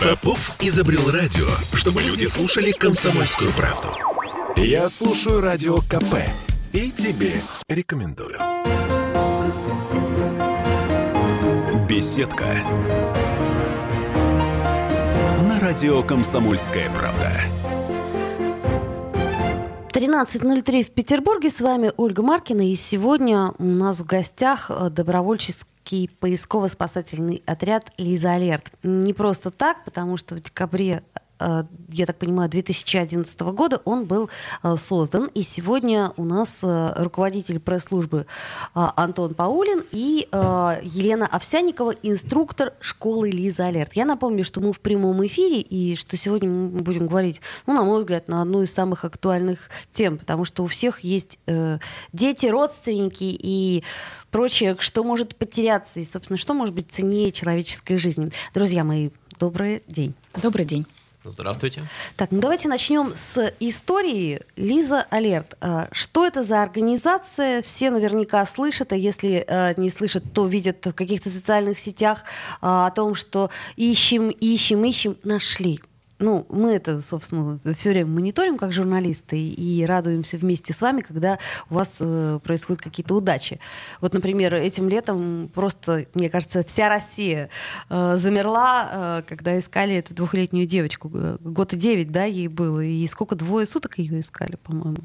Попов изобрел радио, чтобы люди слушали комсомольскую правду. Я слушаю радио КП и тебе рекомендую. Беседка. На радио «Комсомольская правда». 13.03 в Петербурге. С вами Ольга Маркина. И сегодня у нас в гостях э, добровольческий поисково-спасательный отряд «Лиза Алерт». Не просто так, потому что в декабре я так понимаю, 2011 года он был э, создан. И сегодня у нас э, руководитель пресс-службы Антон Паулин и Елена Овсяникова, инструктор школы Лиза Алерт. Я напомню, что мы в прямом эфире и что сегодня мы будем говорить, ну, на мой взгляд, на одну из самых актуальных тем, потому что у всех есть дети, родственники и прочее, что может потеряться и, собственно, что может быть ценнее человеческой жизни. Друзья мои, добрый день. Добрый день. Здравствуйте. Так, ну давайте начнем с истории Лиза Алерт. А, что это за организация? Все наверняка слышат, а если э, не слышат, то видят в каких-то социальных сетях а, о том, что ищем, ищем, ищем, нашли ну, мы это, собственно, все время мониторим как журналисты и радуемся вместе с вами, когда у вас э, происходят какие-то удачи. Вот, например, этим летом просто, мне кажется, вся Россия э, замерла, э, когда искали эту двухлетнюю девочку. Год и девять, да, ей было. И сколько, двое суток ее искали, по-моему.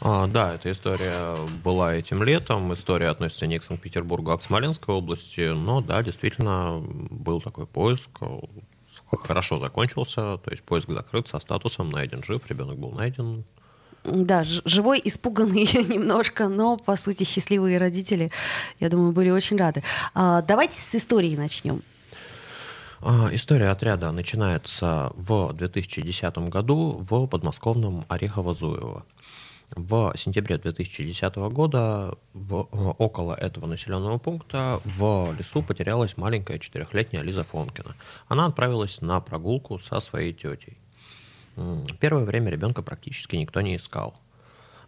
А, да, эта история была этим летом. История относится не к Санкт-Петербургу, а к Смоленской области. Но да, действительно, был такой поиск хорошо закончился, то есть поиск закрыт со статусом найден жив, ребенок был найден. Да, живой, испуганный немножко, но по сути счастливые родители, я думаю, были очень рады. А, давайте с истории начнем. А, история отряда начинается в 2010 году в подмосковном Орехово-Зуево. В сентябре 2010 года в, около этого населенного пункта в лесу потерялась маленькая четырехлетняя Лиза Фонкина. Она отправилась на прогулку со своей тетей. Первое время ребенка практически никто не искал.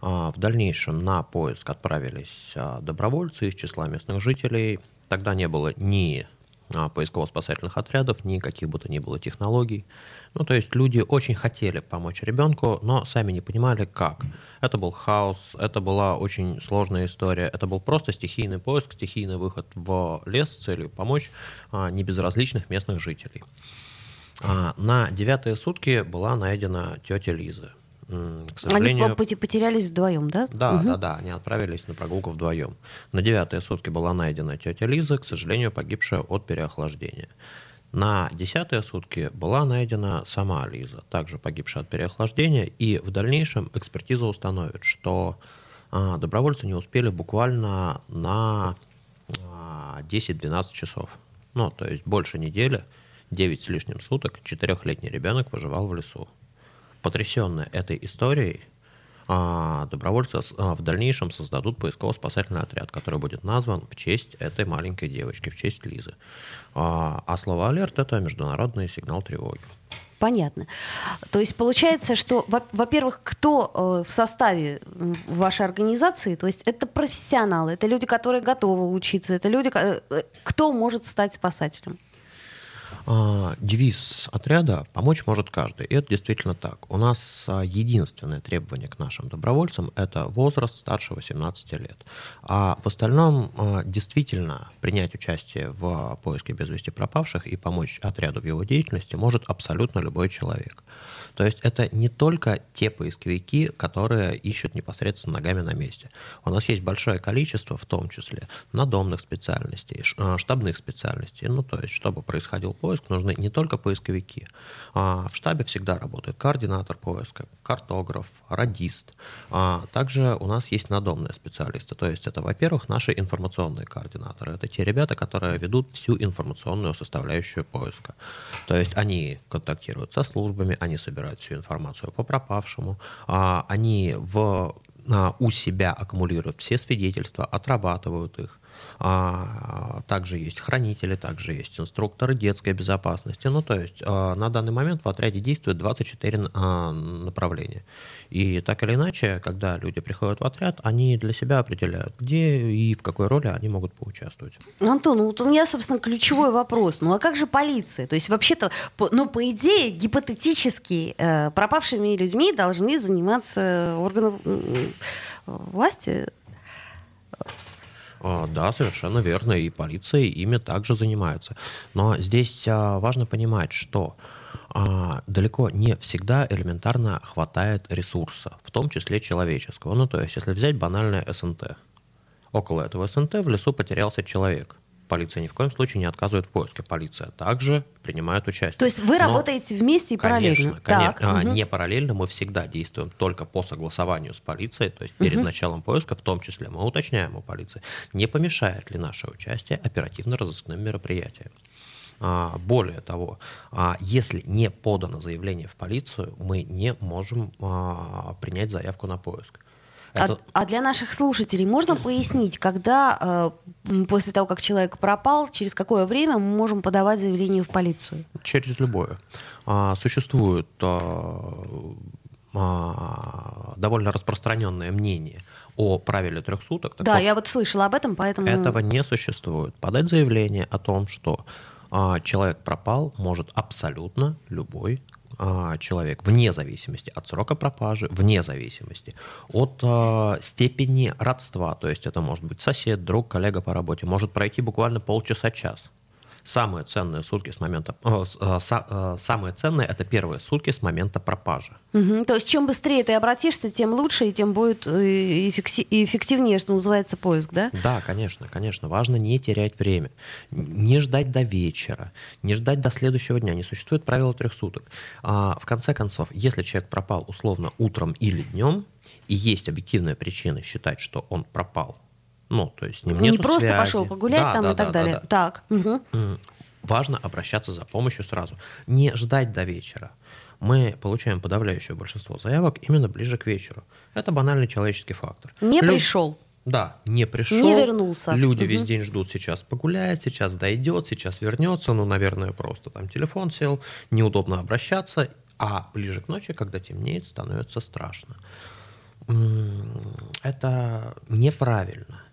А, в дальнейшем на поиск отправились а, добровольцы из числа местных жителей. Тогда не было ни поисково-спасательных отрядов, ни каких бы то ни было технологий. Ну, то есть люди очень хотели помочь ребенку, но сами не понимали, как. Это был хаос, это была очень сложная история, это был просто стихийный поиск, стихийный выход в лес с целью помочь а, небезразличных местных жителей. А, на девятые сутки была найдена тетя Лиза. К сожалению... Они потерялись вдвоем, да? Да, угу. да, да, они отправились на прогулку вдвоем. На девятые сутки была найдена тетя Лиза, к сожалению, погибшая от переохлаждения. На десятые сутки была найдена сама Лиза, также погибшая от переохлаждения, и в дальнейшем экспертиза установит, что а, добровольцы не успели буквально на а, 10-12 часов. Ну, то есть больше недели, 9 с лишним суток, четырехлетний ребенок выживал в лесу. Потрясенная этой историей, а, добровольцы а, в дальнейшем создадут поисково-спасательный отряд, который будет назван в честь этой маленькой девочки, в честь Лизы. А, а слово «алерт» — это международный сигнал тревоги. Понятно. То есть получается, что, во-первых, кто э, в составе вашей организации, то есть это профессионалы, это люди, которые готовы учиться, это люди, э, кто может стать спасателем? А, девиз отряда «Помочь может каждый». И это действительно так. У нас а, единственное требование к нашим добровольцам – это возраст старше 18 лет. А в остальном а, действительно принять участие в поиске без вести пропавших и помочь отряду в его деятельности может абсолютно любой человек. То есть это не только те поисковики, которые ищут непосредственно ногами на месте. У нас есть большое количество, в том числе надомных специальностей, штабных специальностей. Ну, то есть, чтобы происходил поиск, поиск нужны не только поисковики. А в штабе всегда работает координатор поиска, картограф, радист. А также у нас есть надомные специалисты. То есть это, во-первых, наши информационные координаторы. Это те ребята, которые ведут всю информационную составляющую поиска. То есть они контактируют со службами, они собирают всю информацию по пропавшему, а они в, у себя аккумулируют все свидетельства, отрабатывают их А, также есть хранители, также есть инструкторы детской безопасности. Ну, то есть а, на данный момент в отряде действует 24 а, направления. И так или иначе, когда люди приходят в отряд, они для себя определяют, где и в какой роли они могут поучаствовать. Антон, ну вот у меня, собственно, ключевой вопрос. Ну а как же полиция? То есть вообще-то, ну по идее, гипотетически э, пропавшими людьми должны заниматься органы власти, да, совершенно верно, и полиция ими также занимается. Но здесь а, важно понимать, что а, далеко не всегда элементарно хватает ресурса, в том числе человеческого. Ну, то есть, если взять банальное СНТ, около этого СНТ в лесу потерялся человек полиция ни в коем случае не отказывает в поиске. Полиция также принимает участие. То есть вы Но, работаете вместе и конечно, параллельно? Конечно, так, угу. не параллельно, мы всегда действуем только по согласованию с полицией, то есть перед угу. началом поиска, в том числе мы уточняем у полиции, не помешает ли наше участие оперативно-розыскным мероприятиям. А, более того, а, если не подано заявление в полицию, мы не можем а, принять заявку на поиск. А, Это... А, а для наших слушателей можно пояснить, когда э, после того, как человек пропал, через какое время мы можем подавать заявление в полицию? Через любое. А, существует а, а, довольно распространенное мнение о правиле трех суток. да, вот, я вот слышала об этом, поэтому... Этого не существует. Подать заявление о том, что а, человек пропал, может абсолютно любой а, человек, вне зависимости от срока пропажи, вне зависимости от а, степени родства, то есть это может быть сосед, друг, коллега по работе, может пройти буквально полчаса-час самые ценные сутки с момента... Э, э, э, самые ценные — это первые сутки с момента пропажи. Угу. То есть чем быстрее ты обратишься, тем лучше и тем будет эффективнее, что называется, поиск, да? Да, конечно, конечно. Важно не терять время. Не ждать до вечера, не ждать до следующего дня. Не существует правила трех суток. А, в конце концов, если человек пропал условно утром или днем, и есть объективная причина считать, что он пропал ну, то есть с ним Не просто связи. пошел погулять да, там да, и так да, далее. Да, да. Так. Угу. Важно обращаться за помощью сразу. Не ждать до вечера. Мы получаем подавляющее большинство заявок именно ближе к вечеру. Это банальный человеческий фактор. Не Лю... пришел. Да, не пришел. Не вернулся. Люди угу. весь день ждут, сейчас погуляет, сейчас дойдет, сейчас вернется. Ну, наверное, просто там телефон сел, неудобно обращаться. А ближе к ночи, когда темнеет, становится страшно. Это неправильно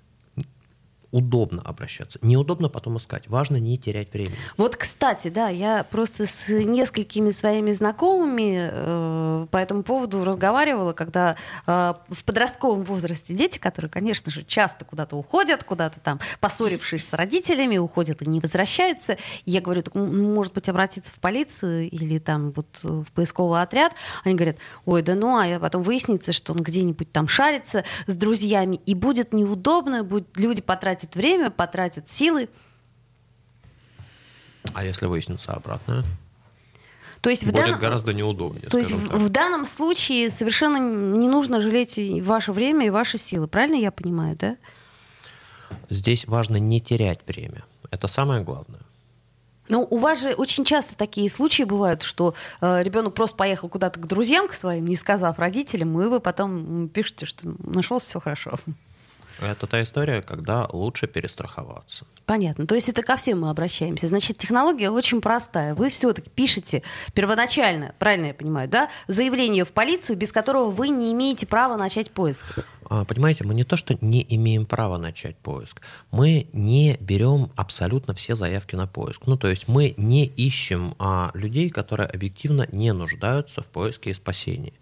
удобно обращаться. Неудобно потом искать. Важно не терять время. Вот, кстати, да, я просто с несколькими своими знакомыми э, по этому поводу разговаривала, когда э, в подростковом возрасте дети, которые, конечно же, часто куда-то уходят, куда-то там, поссорившись с родителями, уходят и не возвращаются. Я говорю, так, может быть, обратиться в полицию или там вот в поисковый отряд. Они говорят, ой, да ну, а потом выяснится, что он где-нибудь там шарится с друзьями, и будет неудобно, будет люди потратят потратит время, потратит силы. А если выяснится обратное? То есть Будет в данном... гораздо неудобнее. То есть в, в данном случае совершенно не нужно жалеть ваше время и ваши силы. Правильно я понимаю, да? Здесь важно не терять время. Это самое главное. Ну, у вас же очень часто такие случаи бывают, что э, ребенок просто поехал куда-то к друзьям к своим, не сказав родителям, и вы потом пишете, что нашел все хорошо. Это та история, когда лучше перестраховаться. Понятно. То есть это ко всем мы обращаемся. Значит, технология очень простая. Вы все-таки пишете первоначально, правильно я понимаю, да, заявление в полицию, без которого вы не имеете права начать поиск. А, понимаете, мы не то, что не имеем права начать поиск, мы не берем абсолютно все заявки на поиск. Ну, то есть мы не ищем а, людей, которые объективно не нуждаются в поиске и спасении.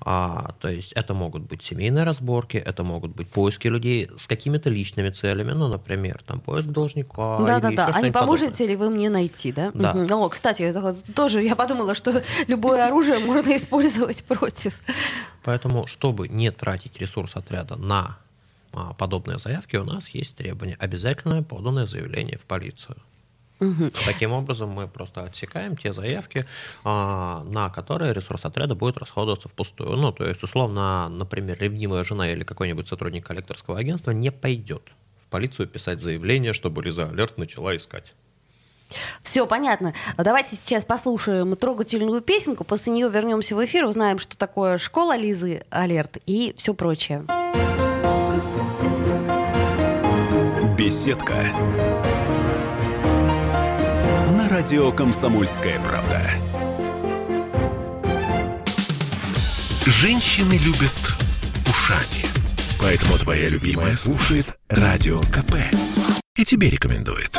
А, то есть это могут быть семейные разборки, это могут быть поиски людей с какими-то личными целями, ну, например, там поиск должника. Да, да, да. А не поможете подобное. ли вы мне найти, да? Да. Угу. О, кстати, это тоже я подумала, что любое оружие можно использовать против. Поэтому, чтобы не тратить ресурс отряда на а, подобные заявки, у нас есть требование обязательное поданное заявление в полицию. Угу. Таким образом, мы просто отсекаем те заявки, а, на которые ресурс отряда будет расходоваться впустую. Ну, то есть, условно, например, ревнивая жена или какой-нибудь сотрудник коллекторского агентства не пойдет в полицию писать заявление, чтобы Лиза Алерт начала искать. Все понятно. Давайте сейчас послушаем трогательную песенку, после нее вернемся в эфир, узнаем, что такое школа Лизы Алерт и все прочее. Беседка. На радио «Комсомольская правда». Женщины любят ушами. Поэтому твоя любимая слушает Радио КП. И тебе рекомендует.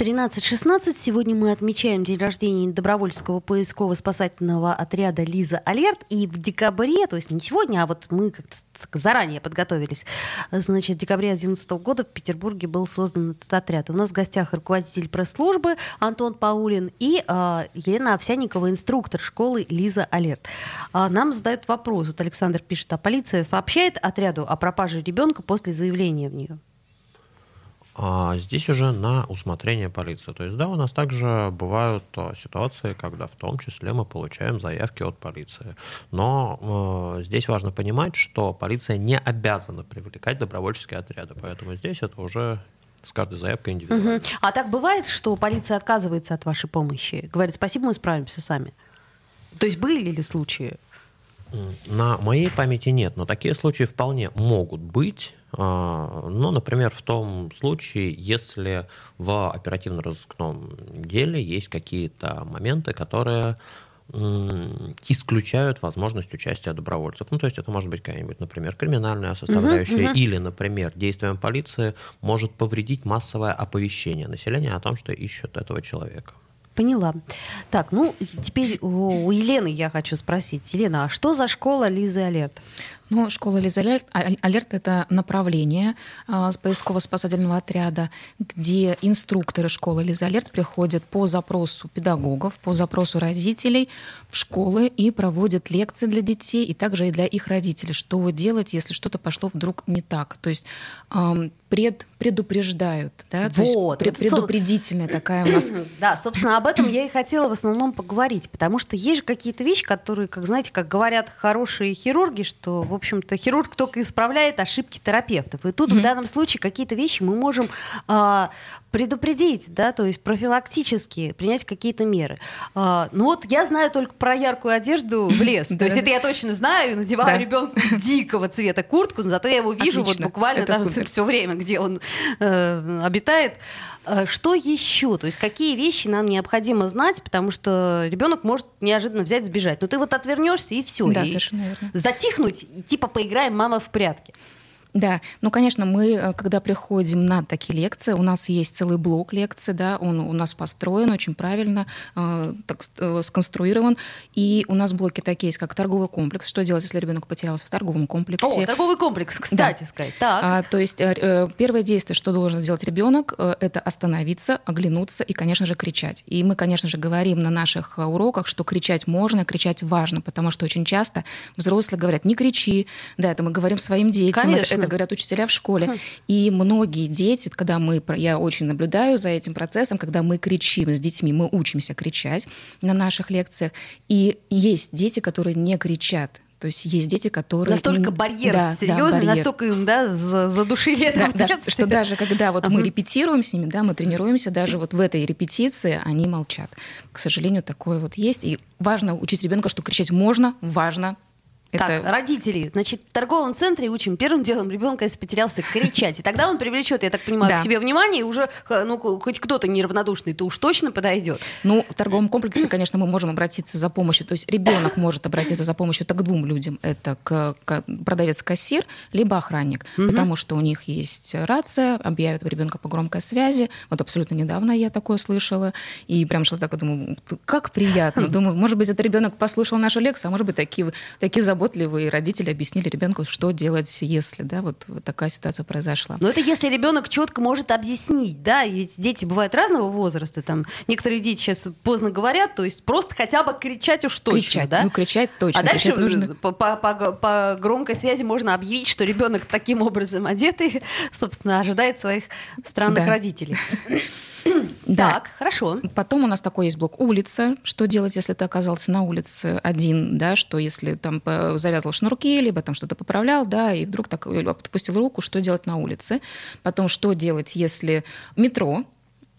13.16. Сегодня мы отмечаем день рождения добровольческого поисково-спасательного отряда «Лиза Алерт». И в декабре, то есть не сегодня, а вот мы как-то заранее подготовились, значит, в декабре 2011 года в Петербурге был создан этот отряд. У нас в гостях руководитель пресс-службы Антон Паулин и э, Елена Овсяникова, инструктор школы «Лиза Алерт». А нам задают вопрос. Вот Александр пишет, а полиция сообщает отряду о пропаже ребенка после заявления в нее? А здесь уже на усмотрение полиции. То есть, да, у нас также бывают а, ситуации, когда в том числе мы получаем заявки от полиции. Но э, здесь важно понимать, что полиция не обязана привлекать добровольческие отряды. Поэтому здесь это уже с каждой заявкой индивидуально. Угу. А так бывает, что полиция отказывается от вашей помощи? Говорит, спасибо, мы справимся сами. То есть были ли случаи? На моей памяти нет, но такие случаи вполне могут быть. А, ну, например, в том случае, если в оперативно-розыскном деле есть какие-то моменты, которые исключают возможность участия добровольцев. Ну, то есть это может быть какая-нибудь, например, криминальная составляющая, uh-huh, uh-huh. или, например, действием полиции может повредить массовое оповещение населения о том, что ищут этого человека. Поняла. Так, ну, теперь у Елены я хочу спросить. Елена, а что за школа Лизы Алерт? Ну, школа Лиза Алерт — это направление а, поисково-спасательного отряда, где инструкторы школы Лиза Алерт приходят по запросу педагогов, по запросу родителей в школы и проводят лекции для детей и также и для их родителей, что делать, если что-то пошло вдруг не так. То есть пред, предупреждают, да, вот. то есть пред, предупредительная такая у нас. Да, собственно, об этом я и хотела в основном поговорить, потому что есть же какие-то вещи, которые, как знаете, как говорят хорошие хирурги, что, в общем-то, хирург только исправляет ошибки терапевтов. И тут mm-hmm. в данном случае какие-то вещи мы можем а, предупредить, да, то есть профилактически принять какие-то меры. А, ну вот я знаю только про яркую одежду в лес. То есть это я точно знаю, надеваю ребенку дикого цвета куртку, но зато я его вижу вот буквально все время, где он э, обитает. А, что еще? То есть какие вещи нам необходимо знать, потому что ребенок может неожиданно взять, сбежать. Но ты вот отвернешься и все. Да, совершенно верно. Затихнуть и типа поиграем мама в прятки. Да, ну, конечно, мы, э, когда приходим на такие лекции, у нас есть целый блок лекций, да, он у нас построен очень правильно, э, так, э, сконструирован, и у нас блоки такие есть, как торговый комплекс, что делать, если ребенок потерялся в торговом комплексе. О, торговый комплекс, кстати да. сказать. Так. А, то есть э, первое действие, что должен сделать ребенок, э, это остановиться, оглянуться и, конечно же, кричать. И мы, конечно же, говорим на наших уроках, что кричать можно, кричать важно, потому что очень часто взрослые говорят, не кричи, да, это мы говорим своим детям, конечно это говорят учителя в школе. Хм. И многие дети, когда мы, я очень наблюдаю за этим процессом, когда мы кричим с детьми, мы учимся кричать на наших лекциях, и есть дети, которые не кричат, то есть есть дети, которые... Настолько барьер да, серьезный, да, барьер. настолько им да, задушили это да, да, Что даже когда вот мы репетируем с ними, да, мы тренируемся, даже вот в этой репетиции они молчат. К сожалению, такое вот есть. И важно учить ребенка, что кричать можно, важно, это... Так, родители, значит, в торговом центре учим первым делом ребенка, если потерялся, кричать. И тогда он привлечет, я так понимаю, да. к себе внимание, и уже, ну, хоть кто-то неравнодушный, то уж точно подойдет. Ну, в торговом комплексе, конечно, мы можем обратиться за помощью. То есть ребенок может обратиться за помощью так к двум людям. Это к, к продавец-кассир, либо охранник. Угу. Потому что у них есть рация, объявят ребенка по громкой связи. Вот абсолютно недавно я такое слышала. И прям шла так, думаю, как приятно. Думаю, может быть, это ребенок послушал нашу лекцию, а может быть, такие, такие заботы заботливые родители объяснили ребенку, что делать, если, да, вот, вот такая ситуация произошла. Но это если ребенок четко может объяснить, да, ведь дети бывают разного возраста, там некоторые дети сейчас поздно говорят, то есть просто хотя бы кричать уж точно, кричать, да? Ну, кричать точно. А дальше нужно... по, по, по, по громкой связи можно объявить, что ребенок таким образом одетый, собственно, ожидает своих странных да. родителей. Да. Так, хорошо. Потом у нас такой есть блок улица. Что делать, если ты оказался на улице один, да, что если там завязывал шнурки, либо там что-то поправлял, да, и вдруг так отпустил руку, что делать на улице. Потом, что делать, если метро,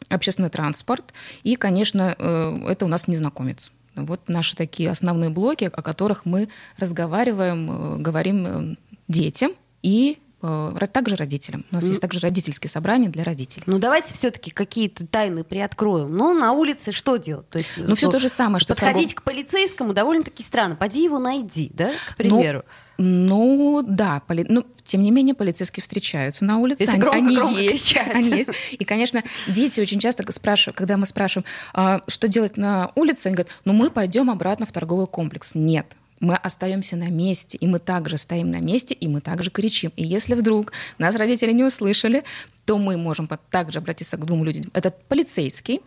общественный транспорт и, конечно, э, это у нас незнакомец. Вот наши такие основные блоки, о которых мы разговариваем, э, говорим э, детям и также родителям. У нас есть также родительские собрания для родителей. Ну давайте все-таки какие-то тайны приоткроем. Ну на улице что делать? То есть, ну все то же самое, что подходить торгов... к полицейскому довольно-таки странно. Поди его найди, да, к ну, примеру. Ну, ну, да, поли... ну, тем не менее, полицейские встречаются на улице. Если они, громко, они, громко есть, они есть. И, конечно, дети очень часто спрашивают, когда мы спрашиваем, а, что делать на улице, они говорят, ну, мы пойдем обратно в торговый комплекс. Нет, мы остаемся на месте, и мы также стоим на месте, и мы также кричим. И если вдруг нас родители не услышали, то мы можем также обратиться к двум людям. Это полицейский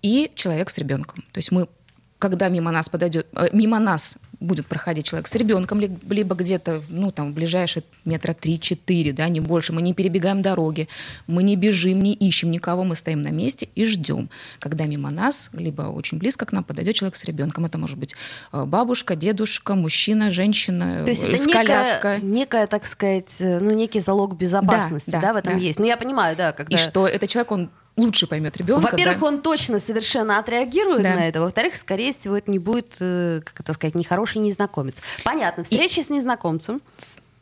и человек с ребенком. То есть мы когда мимо нас подойдет, э, мимо нас будет проходить человек с ребенком, либо где-то, ну, там, в ближайшие метра 3-4, да, не больше. Мы не перебегаем дороги, мы не бежим, не ищем никого, мы стоим на месте и ждем, когда мимо нас, либо очень близко к нам подойдет человек с ребенком. Это может быть э, бабушка, дедушка, мужчина, женщина, То есть это с некая, некая, так сказать, э, ну, некий залог безопасности, да, да, да в этом да. есть. Ну, я понимаю, да, когда... И что этот человек, он лучше поймет ребенка. Во-первых, да? он точно совершенно отреагирует да. на это. Во-вторых, скорее всего, это не будет, э, как это сказать, нехороший незнакомец. Понятно, встреча И... с незнакомцем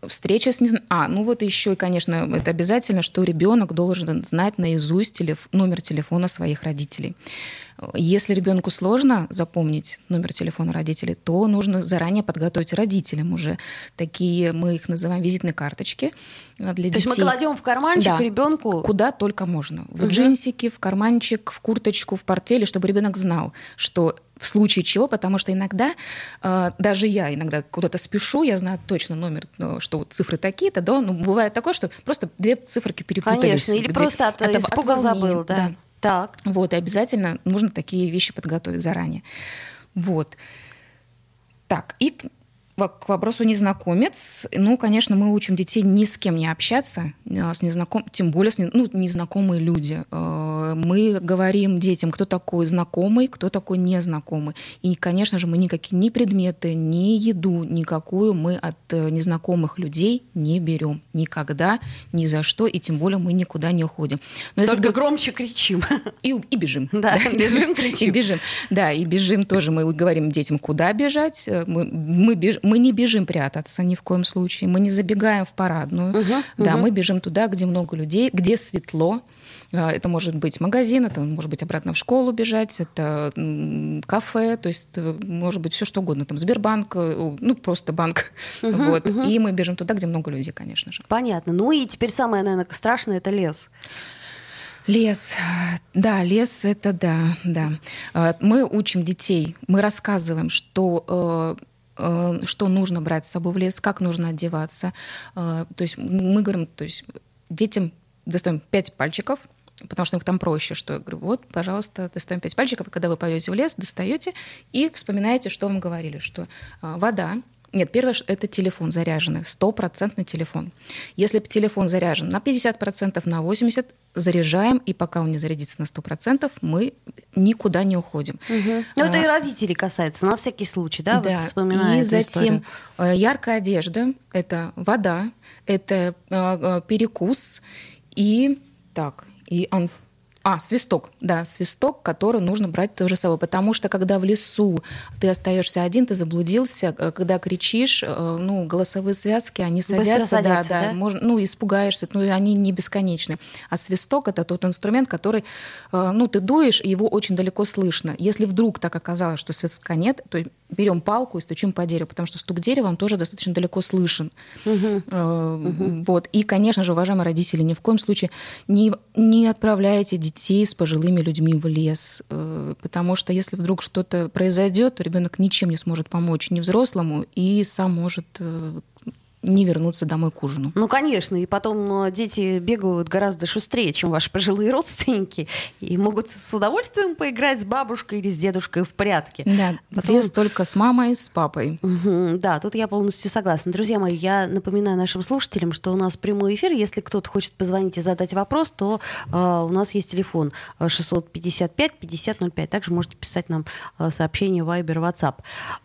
встреча с незнакомцем. А, ну вот еще, и, конечно, это обязательно, что ребенок должен знать наизусть телеф... номер телефона своих родителей. Если ребенку сложно запомнить номер телефона родителей, то нужно заранее подготовить родителям уже такие, мы их называем визитные карточки для то детей. То есть мы кладем в карманчик да, ребенку куда только можно, в угу. джинсики, в карманчик, в курточку, в портфеле, чтобы ребенок знал, что в случае чего, потому что иногда, э, даже я иногда куда-то спешу, я знаю точно номер, ну, что вот цифры такие-то, да, но бывает такое, что просто две циферки перепутались. Конечно, или где, просто от, от испуга от забыл, да. да. Так. Вот, и обязательно нужно такие вещи подготовить заранее. Вот. Так, и к вопросу незнакомец. Ну, конечно, мы учим детей ни с кем не общаться, а с незнаком... тем более с не... ну, незнакомые люди. Э, мы говорим детям, кто такой знакомый, кто такой незнакомый. И, конечно же, мы никакие ни предметы, ни еду никакую мы от э, незнакомых людей не берем. Никогда, ни за что, и тем более мы никуда не уходим. Но Только если громче кричим. И, и бежим. Да, бежим, кричим. И бежим. Да, и бежим тоже. Мы говорим детям, куда бежать. Э, мы, мы бежим мы не бежим прятаться ни в коем случае, мы не забегаем в парадную, угу, да, угу. мы бежим туда, где много людей, где светло. А, это может быть магазин, это может быть обратно в школу бежать, это кафе, то есть э, может быть все что угодно, там Сбербанк, э, ну просто банк, угу, вот. Угу. И мы бежим туда, где много людей, конечно же. Понятно. Ну и теперь самое, наверное, страшное это лес. Лес, да, лес это да, да. А, мы учим детей, мы рассказываем, что э, что нужно брать с собой в лес, как нужно одеваться. Э, то есть мы говорим, то есть детям достаем пять пальчиков, потому что их там проще, что я говорю, вот, пожалуйста, достаем пять пальчиков, и когда вы пойдете в лес, достаете и вспоминаете, что вам говорили, что э, вода, нет, первое, это телефон заряженный, стопроцентный телефон. Если телефон заряжен на 50%, на 80%, заряжаем, и пока он не зарядится на 100%, мы никуда не уходим. Угу. Ну, это а, и родителей касается, на всякий случай, да? Да, и затем историю. Э, яркая одежда, это вода, это э, перекус, и так, и а, свисток, да, свисток, который нужно брать тоже с собой, потому что когда в лесу ты остаешься один, ты заблудился, э, когда кричишь, э, ну, голосовые связки, они садятся, садятся да, да, да, можно, ну, испугаешься, ну, они не бесконечны. А свисток — это тот инструмент, который, э, ну, ты дуешь, и его очень далеко слышно. Если вдруг так оказалось, что свистка нет, то берем палку и стучим по дереву, потому что стук дерева, он тоже достаточно далеко слышен. Угу. Вот. И, конечно же, уважаемые родители, ни в коем случае не, не отправляйте детей с пожилыми людьми в лес, э, потому что если вдруг что-то произойдет, то ребенок ничем не сможет помочь ни взрослому и сам может э, не вернуться домой к ужину. Ну, конечно, и потом э, дети бегают гораздо шустрее, чем ваши пожилые родственники, и могут с удовольствием поиграть с бабушкой или с дедушкой в прятки. Да, потом... лес только с мамой, с папой. Угу, да, тут я полностью согласна. Друзья мои, я напоминаю нашим слушателям, что у нас прямой эфир. Если кто-то хочет позвонить и задать вопрос, то э, у нас есть телефон 655-5005. Э, Также можете писать нам э, сообщение Viber, WhatsApp.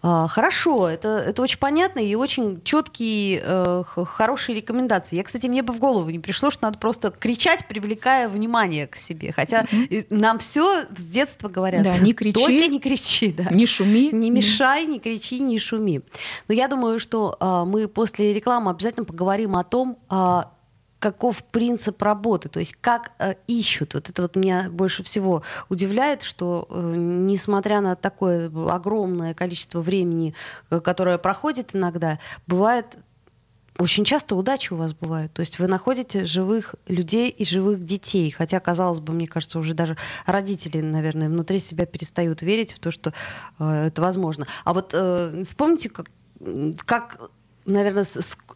Э, хорошо, это, это очень понятно и очень четкий э, хорошие рекомендации. Я, кстати, мне бы в голову не пришло, что надо просто кричать, привлекая внимание к себе. Хотя mm-hmm. нам все с детства говорят. Да, не кричи. Только не кричи, да. Не шуми. Не мешай, не кричи, не шуми. Но я думаю, что э, мы после рекламы обязательно поговорим о том, э, каков принцип работы, то есть как э, ищут. Вот это вот меня больше всего удивляет, что э, несмотря на такое огромное количество времени, э, которое проходит иногда, бывает очень часто удачи у вас бывают. То есть вы находите живых людей и живых детей. Хотя, казалось бы, мне кажется, уже даже родители, наверное, внутри себя перестают верить в то, что э, это возможно. А вот э, вспомните, как, как наверное,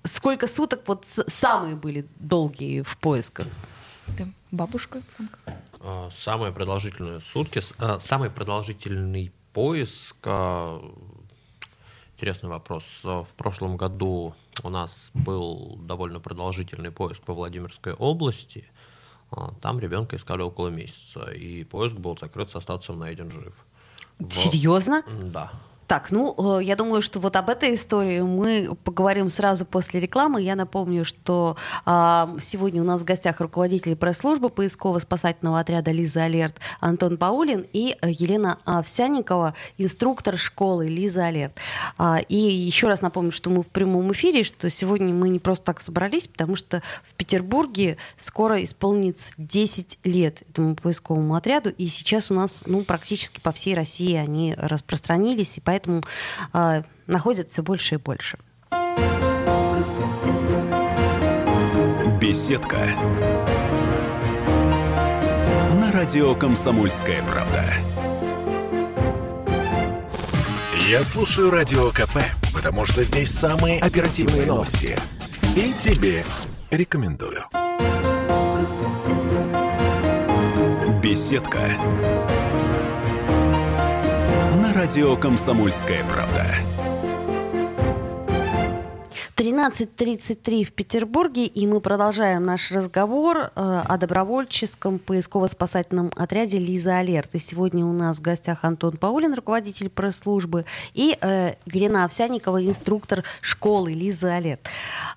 сколько суток вот самые были долгие в поисках? Да, бабушка. А, самые продолжительные сутки, а, самый продолжительный поиск. Интересный вопрос. В прошлом году у нас был довольно продолжительный поиск по Владимирской области. Там ребенка искали около месяца, и поиск был закрыт со статусом найден жив. Серьезно? Да. Так, ну, э, я думаю, что вот об этой истории мы поговорим сразу после рекламы. Я напомню, что а, сегодня у нас в гостях руководитель пресс-службы поисково-спасательного отряда «Лиза Алерт» Антон Паулин и э, Елена Овсяникова, инструктор школы «Лиза Алерт». А, и еще раз напомню, что мы в прямом эфире, что сегодня мы не просто так собрались, потому что в Петербурге скоро исполнится 10 лет этому поисковому отряду, и сейчас у нас ну, практически по всей России они распространились, и поэтому поэтому э, находят все больше и больше. Беседка. На радио «Комсомольская правда». Я слушаю Радио КП, потому что здесь самые оперативные новости. И тебе рекомендую. Беседка радио «Комсомольская правда». 13.33 в Петербурге, и мы продолжаем наш разговор э, о добровольческом поисково-спасательном отряде «Лиза Алерт». И сегодня у нас в гостях Антон Паулин, руководитель пресс-службы, и э, Елена Овсяникова, инструктор школы «Лиза Алерт».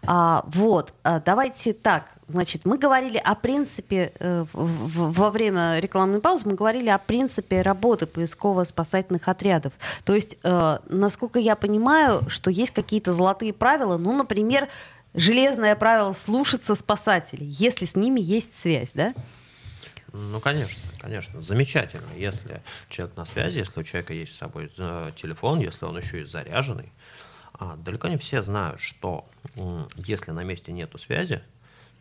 А, вот, а, давайте так, Значит, мы говорили о принципе, э, во время рекламной паузы мы говорили о принципе работы поисково-спасательных отрядов. То есть, э, насколько я понимаю, что есть какие-то золотые правила, ну, например, железное правило слушаться спасателей, если с ними есть связь, да? Ну, конечно, конечно. Замечательно, если человек на связи, если у человека есть с собой э, телефон, если он еще и заряженный. А, далеко не все знают, что если на месте нету связи,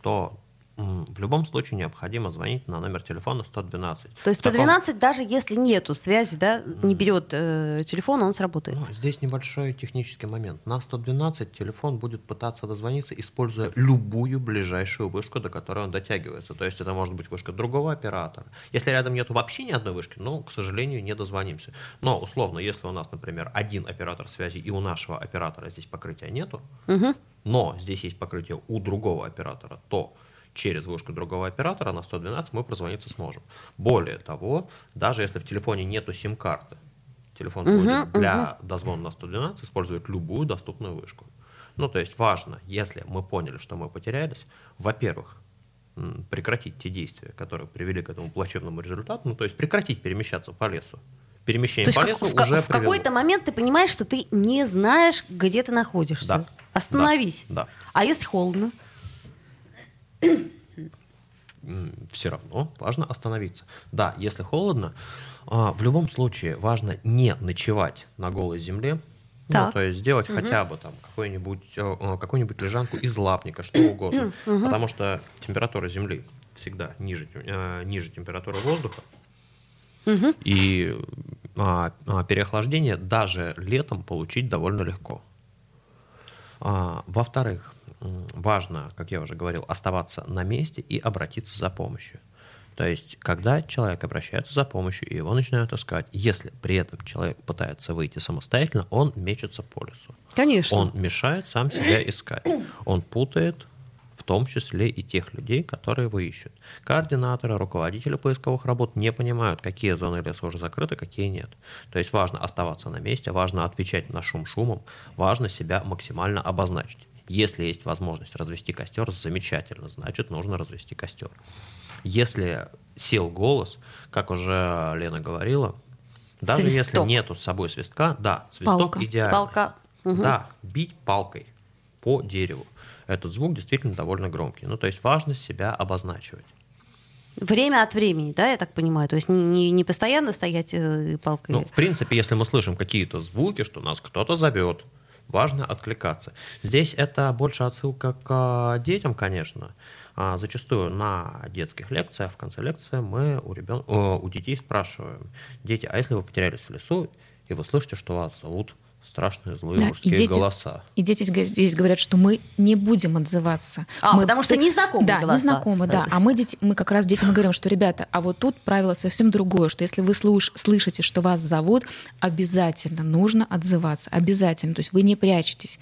то в любом случае необходимо звонить на номер телефона 112. То есть 112, таком... даже если нету связи, да, не берет э, телефон, он сработает? Ну, здесь небольшой технический момент. На 112 телефон будет пытаться дозвониться, используя любую ближайшую вышку, до которой он дотягивается. То есть это может быть вышка другого оператора. Если рядом нету вообще ни одной вышки, ну, к сожалению, не дозвонимся. Но, условно, если у нас, например, один оператор связи и у нашего оператора здесь покрытия нету, угу. но здесь есть покрытие у другого оператора, то через вышку другого оператора на 112 мы прозвониться сможем. Более того, даже если в телефоне нету сим-карты, телефон uh-huh, будет для uh-huh. дозвона на 112 использовать любую доступную вышку. Ну, то есть важно, если мы поняли, что мы потерялись, во-первых, прекратить те действия, которые привели к этому плачевному результату, ну, то есть прекратить перемещаться по лесу. Перемещение то по лесу в, уже в какой-то момент ты понимаешь, что ты не знаешь, где ты находишься. Да. Остановись. Да. да. А если холодно? Все равно важно остановиться. Да, если холодно, а, в любом случае важно не ночевать на голой земле, Ну, то есть сделать угу. хотя бы там какую-нибудь э, э, какую-нибудь лежанку из лапника, что угодно, угу. потому что температура земли всегда ниже э, ниже температуры воздуха, угу. и а, а, переохлаждение даже летом получить довольно легко. А, во-вторых, важно, как я уже говорил, оставаться на месте и обратиться за помощью. То есть, когда человек обращается за помощью, и его начинают искать, если при этом человек пытается выйти самостоятельно, он мечется по лесу. Конечно. Он мешает сам себя искать. Он путает в том числе и тех людей, которые его ищут. Координаторы, руководители поисковых работ не понимают, какие зоны леса уже закрыты, какие нет. То есть важно оставаться на месте, важно отвечать на шум шумом, важно себя максимально обозначить. Если есть возможность развести костер, замечательно, значит, нужно развести костер. Если сел голос, как уже Лена говорила, даже свисток. если нету с собой свистка, да, свисток Палка. идеальный. Палка. Угу. Да, бить палкой по дереву. Этот звук действительно довольно громкий. Ну, то есть важно себя обозначивать. Время от времени, да, я так понимаю? То есть не, не постоянно стоять э, палкой? Ну, в принципе, если мы слышим какие-то звуки, что нас кто-то зовет, важно откликаться. Здесь это больше отсылка к детям, конечно. А зачастую на детских лекциях, в конце лекции мы у, ребен... у детей спрашиваем, дети, а если вы потерялись в лесу, и вы слышите, что вас зовут страшные злые да, мужские и дети, голоса. И дети здесь говорят, что мы не будем отзываться. А, мы, потому что незнакомые да, голоса. незнакомы, да. А мы, дети, мы как раз детям говорим, что, ребята, а вот тут правило совсем другое, что если вы слуш, слышите, что вас зовут, обязательно нужно отзываться, обязательно. То есть вы не прячетесь.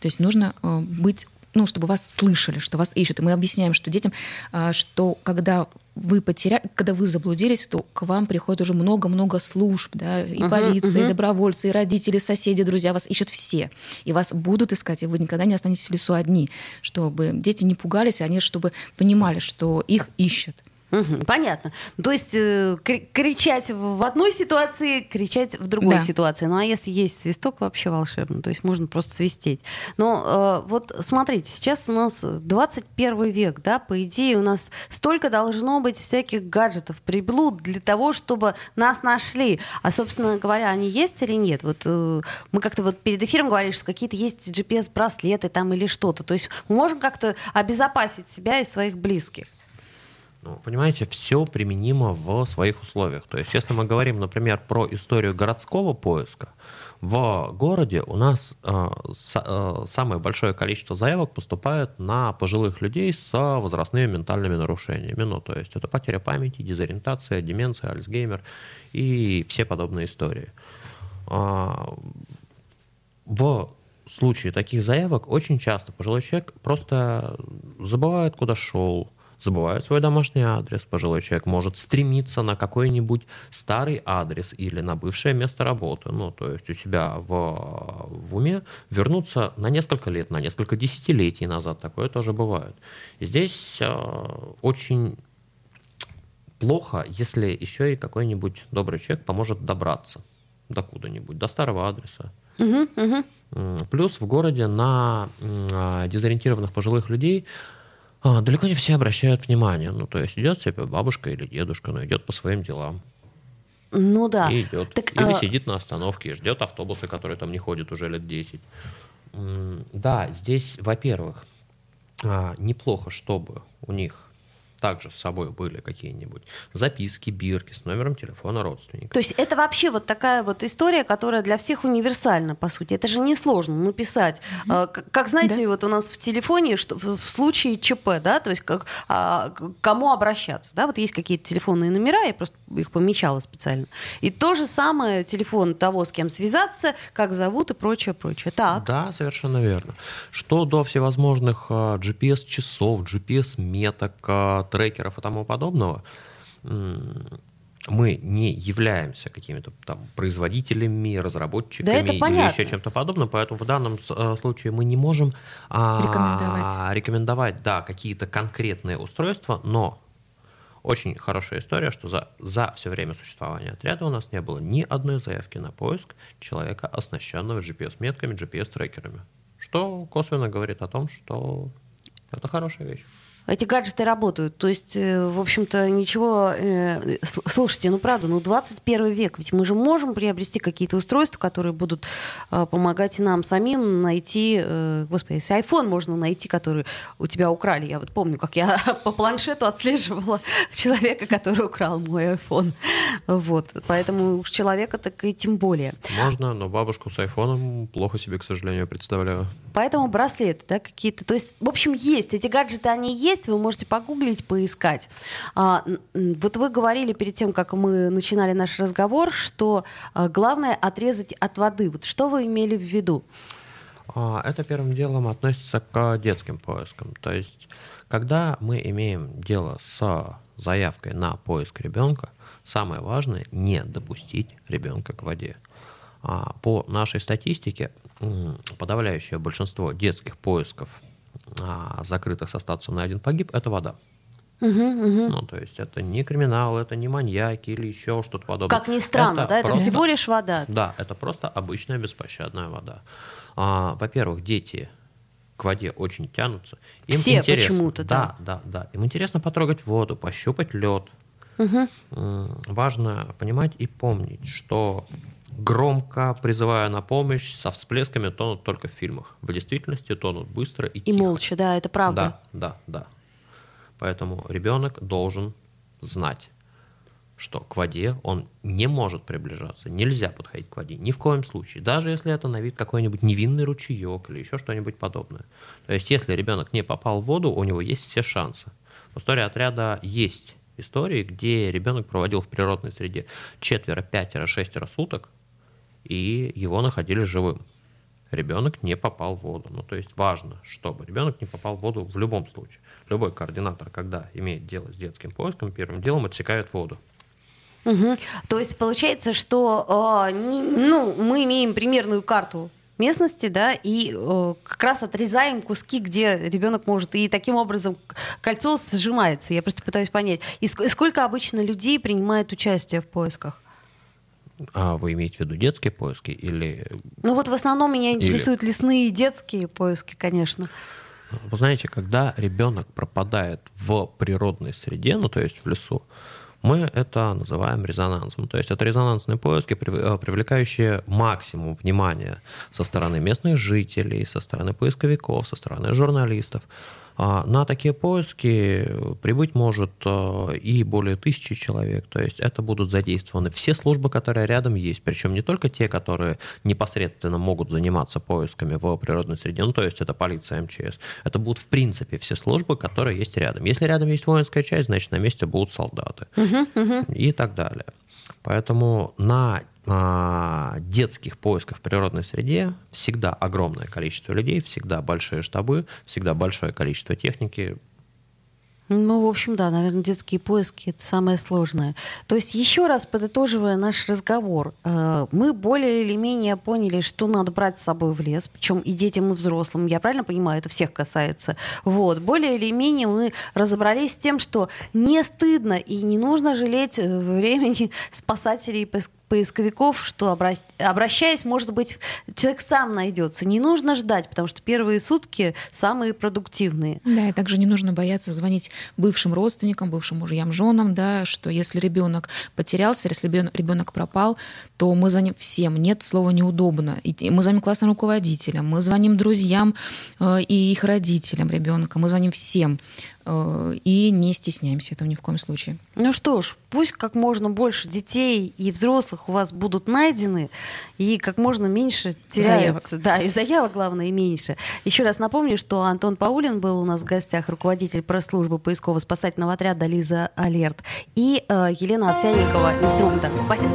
То есть нужно э, быть ну, чтобы вас слышали, что вас ищут. И мы объясняем, что детям, э, что когда вы потеряли, когда вы заблудились, то к вам приходит уже много-много служб, да, и uh-huh, полиция, uh-huh. и добровольцы, и родители, соседи, друзья, вас ищут все. И вас будут искать, и вы никогда не останетесь в лесу одни, чтобы дети не пугались, а они чтобы понимали, что их ищут. Угу, понятно. То есть э, кричать в одной ситуации, кричать в другой да. ситуации. Ну а если есть свисток, вообще волшебно. То есть можно просто свистеть. Но э, вот смотрите, сейчас у нас 21 век, да, по идее у нас столько должно быть всяких гаджетов, приблуд для того, чтобы нас нашли. А, собственно говоря, они есть или нет? Вот э, мы как-то вот перед эфиром говорили, что какие-то есть GPS-браслеты там или что-то. То есть мы можем как-то обезопасить себя и своих близких. Ну, понимаете, все применимо в своих условиях. То есть, если мы говорим, например, про историю городского поиска, в городе у нас э, с, э, самое большое количество заявок поступает на пожилых людей с возрастными ментальными нарушениями. Ну, то есть это потеря памяти, дезориентация, деменция, Альцгеймер и все подобные истории. Э, в случае таких заявок очень часто пожилой человек просто забывает, куда шел, забывает свой домашний адрес, пожилой человек может стремиться на какой-нибудь старый адрес или на бывшее место работы, ну, то есть у себя в, в уме вернуться на несколько лет, на несколько десятилетий назад, такое тоже бывает. И здесь э, очень плохо, если еще и какой-нибудь добрый человек поможет добраться до куда-нибудь, до старого адреса. Угу, угу. Плюс в городе на дезориентированных пожилых людей а, далеко не все обращают внимание. Ну, то есть идет себе бабушка или дедушка, но идет по своим делам. Ну да. И идет. Так, или а... сидит на остановке и ждет автобуса, который там не ходит уже лет 10. Да, здесь, во-первых, а, неплохо, чтобы у них также с собой были какие-нибудь записки, бирки с номером телефона родственника. То есть это вообще вот такая вот история, которая для всех универсальна, по сути. Это же несложно написать. Mm-hmm. Как, знаете, да. вот у нас в телефоне, что в случае ЧП, да, то есть как, а, к кому обращаться, да, вот есть какие-то телефонные номера, я просто их помечала специально. И то же самое телефон того, с кем связаться, как зовут и прочее, прочее. Так. Да, совершенно верно. Что до всевозможных GPS-часов, GPS-меток, трекеров и тому подобного, мы не являемся какими-то там производителями, разработчиками да или еще чем-то подобным, поэтому в данном э, случае мы не можем рекомендовать, а, рекомендовать. да, какие-то конкретные устройства, но очень хорошая история, что за, за все время существования отряда у нас не было ни одной заявки на поиск человека, оснащенного GPS-метками, GPS-трекерами. Что косвенно говорит о том, что это хорошая вещь эти гаджеты работают. То есть, э, в общем-то, ничего... Э, слушайте, ну правда, ну 21 век, ведь мы же можем приобрести какие-то устройства, которые будут э, помогать нам самим найти... Господи, если iPhone можно найти, который у тебя украли. Я вот помню, как я по планшету отслеживала человека, который украл мой iPhone. Вот. Поэтому уж человека так и тем более. Можно, но бабушку с айфоном плохо себе, к сожалению, представляю. Поэтому браслеты, да, какие-то. То есть, в общем, есть. Эти гаджеты, они есть, вы можете погуглить, поискать. А, вот вы говорили перед тем, как мы начинали наш разговор, что а, главное отрезать от воды. Вот что вы имели в виду? А, это первым делом относится к детским поискам. То есть, когда мы имеем дело с заявкой на поиск ребенка, самое важное не допустить ребенка к воде. А, по нашей статистике подавляющее большинство детских поисков, а, закрытых со статусом на один погиб, это вода. Угу, угу. Ну, то есть это не криминал, это не маньяки или еще что-то подобное. Как ни странно, это да, это всего лишь вода. Да, это просто обычная беспощадная вода. А, во-первых, дети к воде очень тянутся. Им Все почему-то, да. Да, да, да. Им интересно потрогать воду, пощупать лед. Угу. Важно понимать и помнить, что громко призывая на помощь, со всплесками тонут только в фильмах. В действительности тонут быстро и, и тихо. И молча, да, это правда. Да, да, да. Поэтому ребенок должен знать, что к воде он не может приближаться, нельзя подходить к воде, ни в коем случае, даже если это на вид какой-нибудь невинный ручеек или еще что-нибудь подобное. То есть, если ребенок не попал в воду, у него есть все шансы. В истории отряда есть истории, где ребенок проводил в природной среде четверо, пятеро, шестеро суток, и его находили живым. Ребенок не попал в воду. Ну, то есть важно, чтобы ребенок не попал в воду в любом случае. Любой координатор, когда имеет дело с детским поиском, первым делом отсекает воду. Угу. То есть получается, что э, не, ну, мы имеем примерную карту местности, да, и э, как раз отрезаем куски, где ребенок может, и таким образом кольцо сжимается. Я просто пытаюсь понять, и сколько обычно людей принимает участие в поисках? А вы имеете в виду детские поиски или... Ну вот в основном меня интересуют или... лесные детские поиски, конечно. Вы знаете, когда ребенок пропадает в природной среде, ну то есть в лесу, мы это называем резонансом. То есть это резонансные поиски, э, привлекающие максимум внимания со стороны местных жителей, со стороны поисковиков, со стороны журналистов. А на такие поиски прибыть может э, и более тысячи человек. То есть это будут задействованы все службы, которые рядом есть. Причем не только те, которые непосредственно могут заниматься поисками в природной среде, ну то есть это полиция, МЧС. Это будут в принципе все службы, которые есть рядом. Если рядом есть воинская часть, значит на месте будут солдаты. Uh-huh, uh-huh. И так далее. Поэтому на а, детских поисков в природной среде всегда огромное количество людей, всегда большие штабы, всегда большое количество техники, ну, в общем, да, наверное, детские поиски это самое сложное. То есть, еще раз подытоживая наш разговор, э, мы более или менее поняли, что надо брать с собой в лес, причем и детям, и взрослым. Я правильно понимаю, это всех касается. Вот. Более или менее мы разобрались с тем, что не стыдно и не нужно жалеть э, времени спасателей и поисковиков, что обращаясь, может быть, человек сам найдется. Не нужно ждать, потому что первые сутки самые продуктивные. Да, и также не нужно бояться звонить бывшим родственникам, бывшим мужьям, женам, да, что если ребенок потерялся, если ребенок пропал, то мы звоним всем. Нет слова неудобно. И мы звоним классным руководителям, мы звоним друзьям э, и их родителям ребенка, мы звоним всем. Э, и не стесняемся этого ни в коем случае. Ну что ж, пусть как можно больше детей и взрослых у вас будут найдены, и как можно меньше теряются. Заявок. Да, и заявок, главное, и меньше. Еще раз напомню, что Антон Паулин был у нас в гостях, руководитель пресс-службы поисково-спасательного отряда «Лиза Алерт», и э, Елена Овсянникова, инструктор. Спасибо.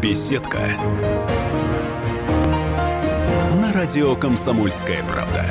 Беседка. На радио «Комсомольская правда».